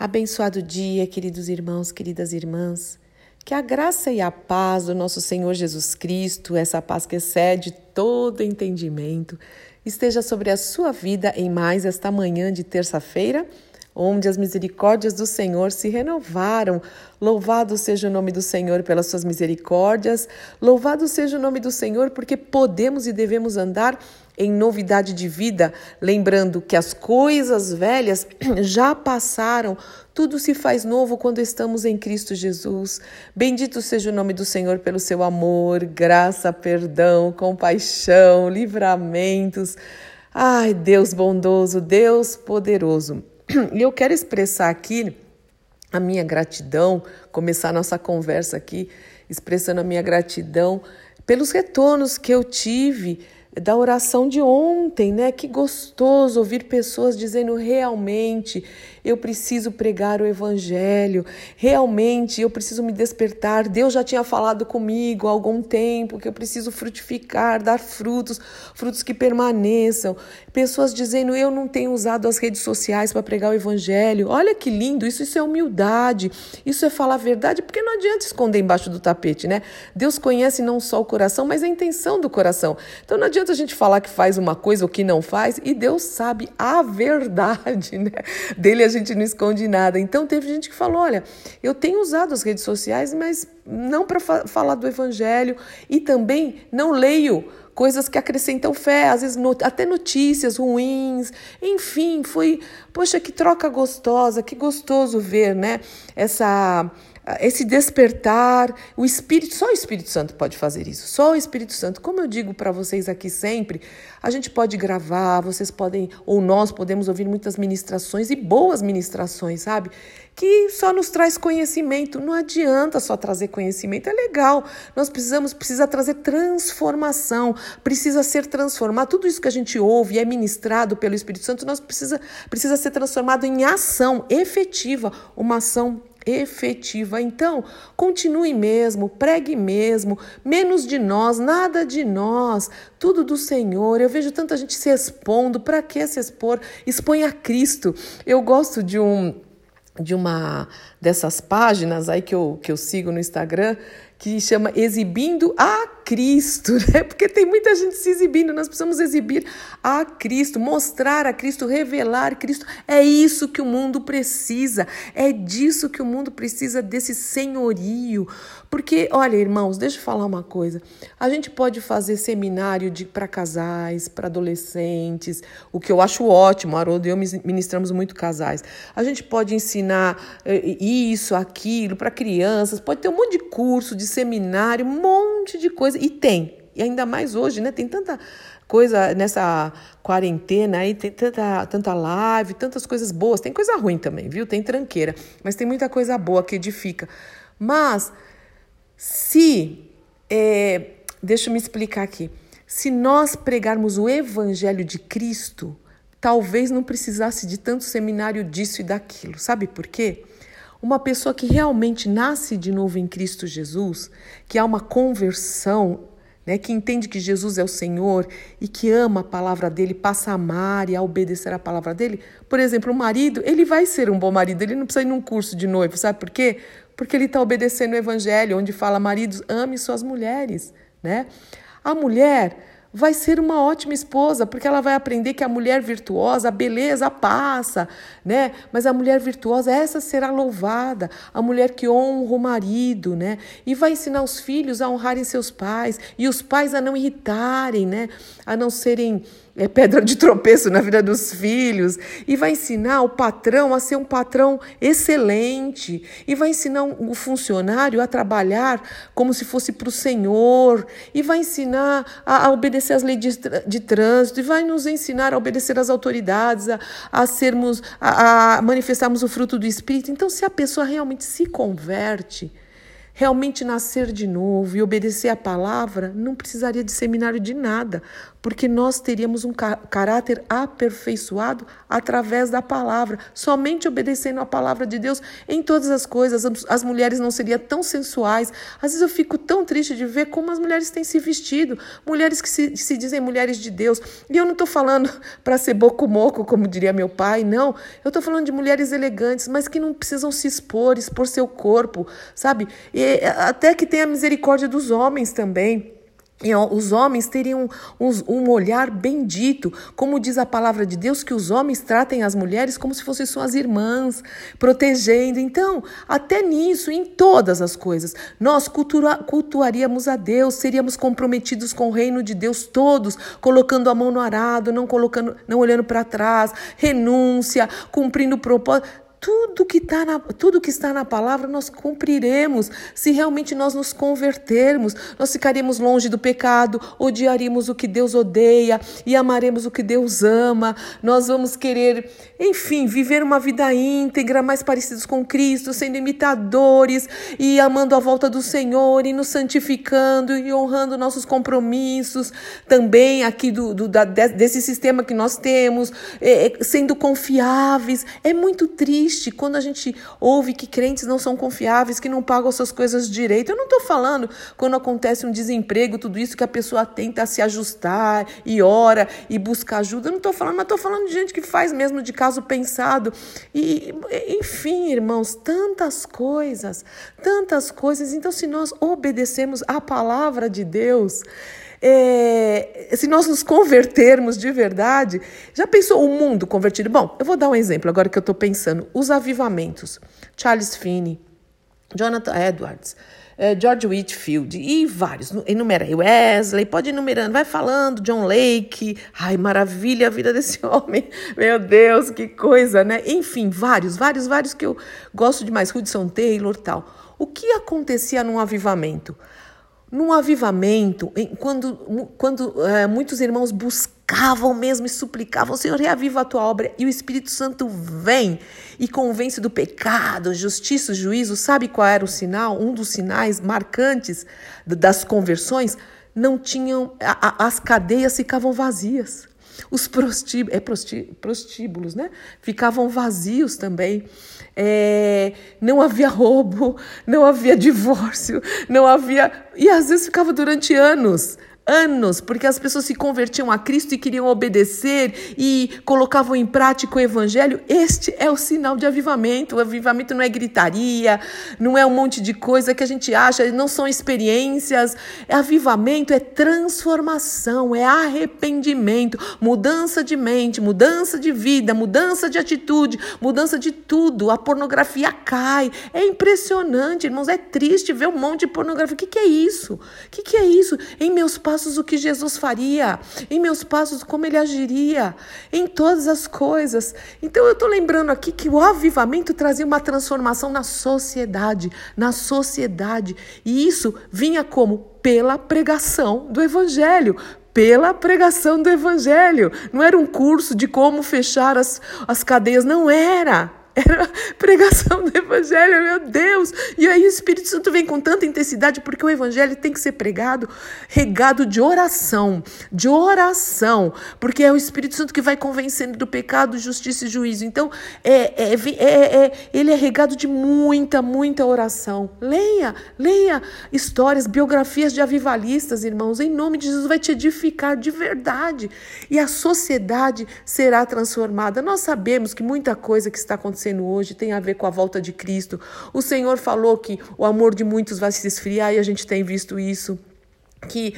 Abençoado dia, queridos irmãos, queridas irmãs. Que a graça e a paz do nosso Senhor Jesus Cristo, essa paz que excede todo entendimento, esteja sobre a sua vida em mais esta manhã de terça-feira, onde as misericórdias do Senhor se renovaram. Louvado seja o nome do Senhor pelas suas misericórdias, louvado seja o nome do Senhor porque podemos e devemos andar em novidade de vida, lembrando que as coisas velhas já passaram, tudo se faz novo quando estamos em Cristo Jesus. Bendito seja o nome do Senhor pelo seu amor, graça, perdão, compaixão, livramentos. Ai, Deus bondoso, Deus poderoso. E eu quero expressar aqui a minha gratidão, começar a nossa conversa aqui expressando a minha gratidão pelos retornos que eu tive da oração de ontem, né? Que gostoso ouvir pessoas dizendo realmente eu preciso pregar o evangelho, realmente eu preciso me despertar. Deus já tinha falado comigo há algum tempo que eu preciso frutificar, dar frutos, frutos que permaneçam. Pessoas dizendo eu não tenho usado as redes sociais para pregar o evangelho. Olha que lindo, isso, isso é humildade, isso é falar a verdade, porque não adianta esconder embaixo do tapete, né? Deus conhece não só o coração, mas a intenção do coração. Então não adianta a gente falar que faz uma coisa ou que não faz, e Deus sabe a verdade, né? Dele a gente não esconde nada. Então teve gente que falou: olha, eu tenho usado as redes sociais, mas não para fa falar do evangelho e também não leio coisas que acrescentam fé, às vezes até notícias ruins, enfim, foi, poxa, que troca gostosa, que gostoso ver, né? Essa esse despertar, o Espírito, só o Espírito Santo pode fazer isso, só o Espírito Santo. Como eu digo para vocês aqui sempre, a gente pode gravar, vocês podem, ou nós podemos ouvir muitas ministrações e boas ministrações, sabe? Que só nos traz conhecimento. Não adianta só trazer conhecimento, é legal. Nós precisamos, precisa trazer transformação, precisa ser transformado. Tudo isso que a gente ouve e é ministrado pelo Espírito Santo, nós precisa, precisa ser transformado em ação efetiva, uma ação efetiva. Então, continue mesmo, pregue mesmo, menos de nós, nada de nós, tudo do Senhor. Eu vejo tanta gente se expondo, para que se expor? Expõe a Cristo. Eu gosto de um de uma dessas páginas aí que eu, que eu sigo no Instagram que chama Exibindo a Cristo, né? Porque tem muita gente se exibindo, nós precisamos exibir a Cristo, mostrar a Cristo, revelar Cristo. É isso que o mundo precisa, é disso que o mundo precisa, desse senhorio. Porque, olha, irmãos, deixa eu falar uma coisa. A gente pode fazer seminário para casais, para adolescentes, o que eu acho ótimo, Haroldo e eu ministramos muito casais. A gente pode ensinar eh, isso, aquilo para crianças, pode ter um monte de curso de seminário, um monte de coisa. E tem. E ainda mais hoje, né? Tem tanta coisa nessa quarentena aí, tem tanta, tanta live, tantas coisas boas. Tem coisa ruim também, viu? Tem tranqueira. Mas tem muita coisa boa que edifica. Mas se. É, deixa eu me explicar aqui. Se nós pregarmos o evangelho de Cristo, talvez não precisasse de tanto seminário disso e daquilo. Sabe por quê? Uma pessoa que realmente nasce de novo em Cristo Jesus, que há uma conversão, né, que entende que Jesus é o Senhor e que ama a palavra dele, passa a amar e a obedecer a palavra dele. Por exemplo, o marido, ele vai ser um bom marido, ele não precisa ir num curso de noivo, sabe por quê? Porque ele está obedecendo o evangelho, onde fala, maridos, ame suas mulheres, né? A mulher vai ser uma ótima esposa, porque ela vai aprender que a mulher virtuosa, a beleza passa, né? Mas a mulher virtuosa, essa será louvada, a mulher que honra o marido, né? E vai ensinar os filhos a honrarem seus pais e os pais a não irritarem, né? A não serem é pedra de tropeço na vida dos filhos e vai ensinar o patrão a ser um patrão excelente e vai ensinar o funcionário a trabalhar como se fosse para o Senhor e vai ensinar a, a obedecer às leis de, de, trânsito e vai nos ensinar a obedecer às autoridades, a, a sermos, a, a manifestarmos o fruto do Espírito. Então, se a pessoa realmente se converte, realmente nascer de novo e obedecer a palavra, não precisaria de seminário de nada, porque nós teríamos um caráter aperfeiçoado através da palavra, somente obedecendo a palavra de Deus em todas as coisas. As mulheres não seriam tão sensuais. Às vezes eu fico tão triste de ver como as mulheres têm se vestido, mulheres que se, se dizem mulheres de Deus. E eu não estou falando para ser boco-moco, como diria meu pai, não. Eu estou falando de mulheres elegantes, mas que não precisam se expor, expor seu corpo, sabe? E até que tenha misericórdia dos homens também. E os homens teriam um, olhar bendito, como diz a palavra de Deus, que os homens tratem as mulheres como se fossem suas irmãs, protegendo. Então, até nisso, em todas as coisas, nós cultua, cultuaríamos a Deus, seríamos comprometidos com o reino de Deus todos, colocando a mão no arado, não colocando, não olhando para trás, renúncia, cumprindo propósito tudo que, tá na, tudo que está na palavra nós cumpriremos. Se realmente nós nos convertermos, nós ficaremos longe do pecado, odiaríamos o que Deus odeia e amaremos o que Deus ama. Nós vamos querer, enfim, viver uma vida íntegra, mais parecidos com Cristo, sendo imitadores e amando a volta do Senhor e nos santificando e honrando nossos compromissos também aqui do, do da, desse sistema que nós temos, é, sendo confiáveis. É muito triste triste quando a gente ouve que crentes não são confiáveis, que não pagam suas coisas direito. Eu não estou falando quando acontece um desemprego, tudo isso que a pessoa tenta se ajustar e ora e busca ajuda. Eu não estou falando, mas estou falando de gente que faz mesmo de caso pensado. E, enfim, irmãos, tantas coisas, tantas coisas. Então, se nós obedecemos a palavra de Deus, é, se nós nos convertermos de verdade, já pensou o mundo convertido? Bom, eu vou dar um exemplo agora que eu estou pensando. Os avivamentos. Charles Finney, Jonathan Edwards, é, George Whitfield e vários. Enumera aí, Wesley, pode enumerando, vai falando, John Lake. Ai, maravilha a vida desse homem. Meu Deus, que coisa, né? Enfim, vários, vários, vários que eu gosto demais. Hudson Taylor tal. O que acontecia num avivamento? Num avivamento, quando, quando é, muitos irmãos buscavam mesmo e suplicavam, Senhor, reaviva a tua obra, e o Espírito Santo vem e convence do pecado, justiça, juízo. Sabe qual era o sinal? Um dos sinais marcantes das conversões? Não tinham, a, a, as cadeias ficavam vazias. Os prostíbulos, é prostíbulos, né? Ficavam vazios também. É, não havia roubo, não havia divórcio, não havia. E às vezes ficava durante anos anos, porque as pessoas se convertiam a Cristo e queriam obedecer e colocavam em prática o evangelho. Este é o sinal de avivamento. O avivamento não é gritaria, não é um monte de coisa que a gente acha, não são experiências. É avivamento, é transformação, é arrependimento, mudança de mente, mudança de vida, mudança de atitude, mudança de tudo. A pornografia cai. É impressionante, irmãos, é triste ver um monte de pornografia. O que, que é isso? O que, que é isso? Em meus passos passos o que Jesus faria, em meus passos como ele agiria, em todas as coisas. Então eu estou lembrando aqui que o avivamento trazia uma transformação na sociedade, na sociedade. E isso vinha como? Pela pregação do evangelho, pela pregação do Evangelho. Não era um curso de como fechar as, as cadeias, não era. Era pregação do Evangelho, meu Deus! E aí o Espírito Santo vem com tanta intensidade, porque o Evangelho tem que ser pregado, regado de oração, de oração, porque é o Espírito Santo que vai convencendo do pecado, justiça e juízo. Então, é, é, é, é ele é regado de muita, muita oração. Leia, leia histórias, biografias de avivalistas, irmãos, em nome de Jesus, vai te edificar de verdade. E a sociedade será transformada. Nós sabemos que muita coisa que está acontecendo acontecendo hoje tem a ver com a volta de Cristo. O Senhor falou que o amor de muitos vai se esfriar e a gente tem visto isso que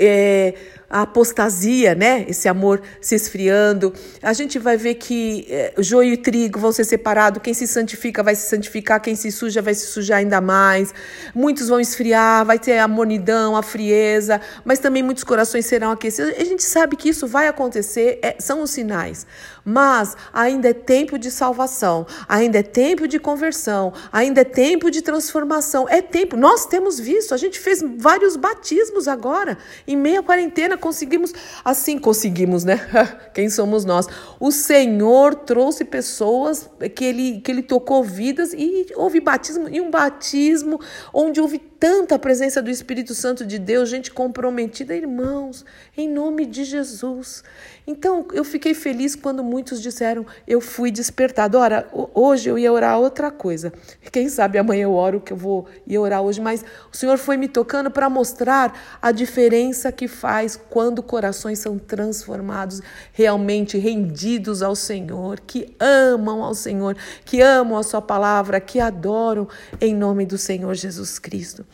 é, a apostasia, né? Esse amor se esfriando. A gente vai ver que é, joio e trigo vão ser separados. Quem se santifica vai se santificar, quem se suja vai se sujar ainda mais. Muitos vão esfriar, vai ter a monidão, a frieza, mas também muitos corações serão aquecidos. A gente sabe que isso vai acontecer, é, são os sinais. Mas ainda é tempo de salvação, ainda é tempo de conversão, ainda é tempo de transformação. É tempo. Nós temos visto, a gente fez vários batismos agora, em meia quarentena, conseguimos, assim conseguimos, né? Quem somos nós? O Senhor trouxe pessoas que ele, que ele tocou vidas e houve batismo, e um batismo onde houve tanta presença do Espírito Santo de Deus, gente comprometida, irmãos, em nome de Jesus. Então, eu fiquei feliz quando muitos disseram: Eu fui despertado. Ora, hoje eu ia orar outra coisa. Quem sabe amanhã eu oro que eu vou ir orar hoje, mas o Senhor foi me tocando para mostrar a diferença que faz quando corações são transformados, realmente rendidos ao Senhor, que amam ao Senhor, que amam a Sua palavra, que adoram em nome do Senhor Jesus Cristo.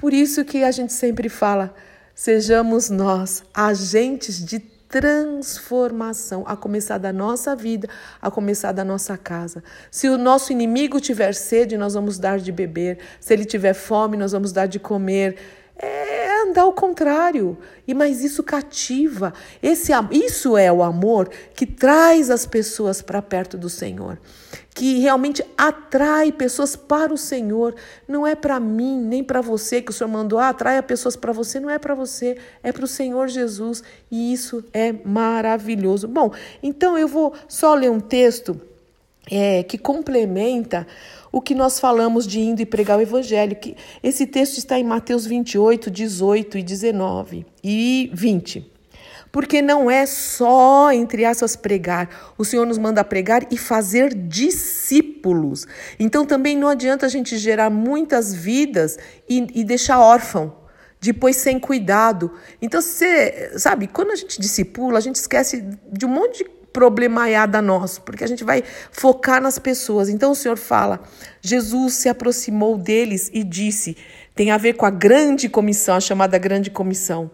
Por isso que a gente sempre fala, sejamos nós agentes de transformação, a começar da nossa vida, a começar da nossa casa. Se o nosso inimigo tiver sede, nós vamos dar de beber. Se ele tiver fome, nós vamos dar de comer. É andar ao contrário. E mas isso cativa. Esse isso é o amor que traz as pessoas para perto do Senhor que realmente atrai pessoas para o Senhor. Não é para mim, nem para você que o Senhor mandou, ah, atraia pessoas para você, não é para você, é para o Senhor Jesus. E isso é maravilhoso. Bom, então eu vou só ler um texto é, que complementa o que nós falamos de indo e pregar o evangelho. Que esse texto está em Mateus 28, 18 e 19 e 20. Porque não é só, entre aspas, pregar. O Senhor nos manda pregar e fazer discípulos. Então também não adianta a gente gerar muitas vidas e, e deixar órfão depois sem cuidado. Então, você sabe, quando a gente discipula, a gente esquece de um monte de problemaiada nosso, porque a gente vai focar nas pessoas. Então o Senhor fala: Jesus se aproximou deles e disse: tem a ver com a grande comissão, a chamada grande comissão.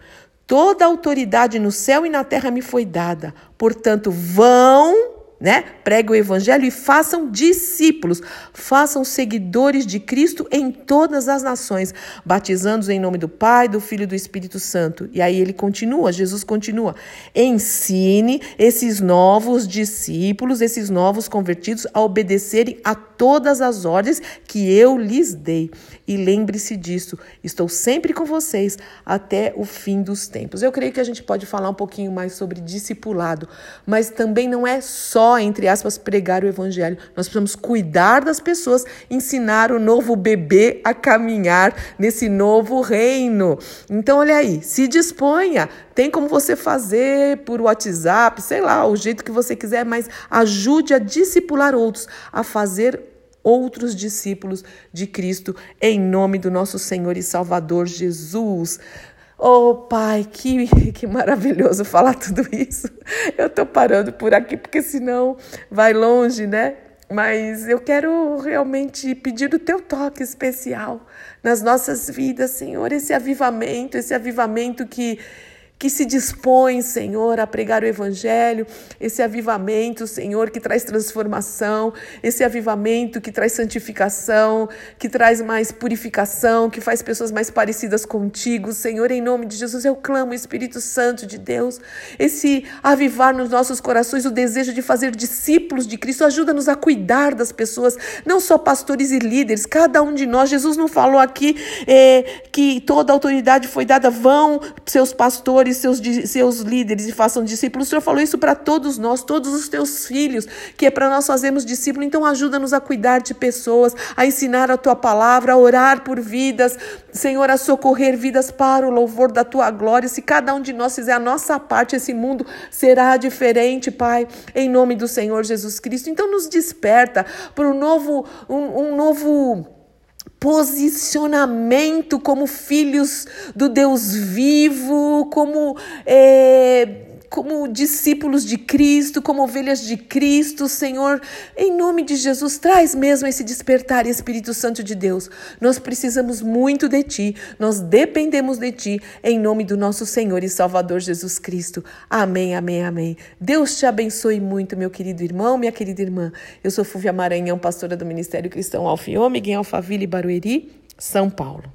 Toda autoridade no céu e na terra me foi dada. Portanto, vão né? Pregue o evangelho e façam discípulos, façam seguidores de Cristo em todas as nações, batizando-os em nome do Pai, do Filho e do Espírito Santo. E aí ele continua, Jesus continua: ensine esses novos discípulos, esses novos convertidos a obedecerem a todas as ordens que eu lhes dei. E lembre-se disso, estou sempre com vocês até o fim dos tempos. Eu creio que a gente pode falar um pouquinho mais sobre discipulado, mas também não é só entre aspas, pregar o evangelho. Nós precisamos cuidar das pessoas, ensinar o novo bebê a caminhar nesse novo reino. Então, olha aí, se disponha. Tem como você fazer por WhatsApp, sei lá, o jeito que você quiser, mas ajude a discipular outros, a fazer outros discípulos de Cristo, em nome do nosso Senhor e Salvador Jesus. Oh, Pai, que, que maravilhoso falar tudo isso. Eu estou parando por aqui porque senão vai longe, né? Mas eu quero realmente pedir o teu toque especial nas nossas vidas, Senhor, esse avivamento, esse avivamento que que se dispõe, Senhor, a pregar o Evangelho, esse avivamento, Senhor, que traz transformação, esse avivamento que traz santificação, que traz mais purificação, que faz pessoas mais parecidas contigo, Senhor, em nome de Jesus, eu clamo, Espírito Santo de Deus, esse avivar nos nossos corações o desejo de fazer discípulos de Cristo, ajuda-nos a cuidar das pessoas, não só pastores e líderes, cada um de nós, Jesus não falou aqui é, que toda autoridade foi dada, vão seus pastores pastores, seus, seus líderes e façam discípulos. O Senhor falou isso para todos nós, todos os teus filhos, que é para nós fazermos discípulo. Então ajuda-nos a cuidar de pessoas, a ensinar a tua palavra, a orar por vidas, Senhor, a socorrer vidas para o louvor da tua glória. Se cada um de nós fizer a nossa parte, esse mundo será diferente, Pai, em nome do Senhor Jesus Cristo. Então nos desperta para um novo, um, um novo posicionamento como filhos do Deus vivo, como é, como discípulos de Cristo, como ovelhas de Cristo, Senhor, em nome de Jesus, traz mesmo esse despertar, Espírito Santo de Deus. Nós precisamos muito de Ti, nós dependemos de Ti, em nome do nosso Senhor e Salvador Jesus Cristo. Amém, amém, amém. Deus te abençoe muito, meu querido irmão, minha querida irmã. Eu sou Fúvia Maranhão, pastora do Ministério Cristão Alfiômega, em Alphaville, Barueri, São Paulo.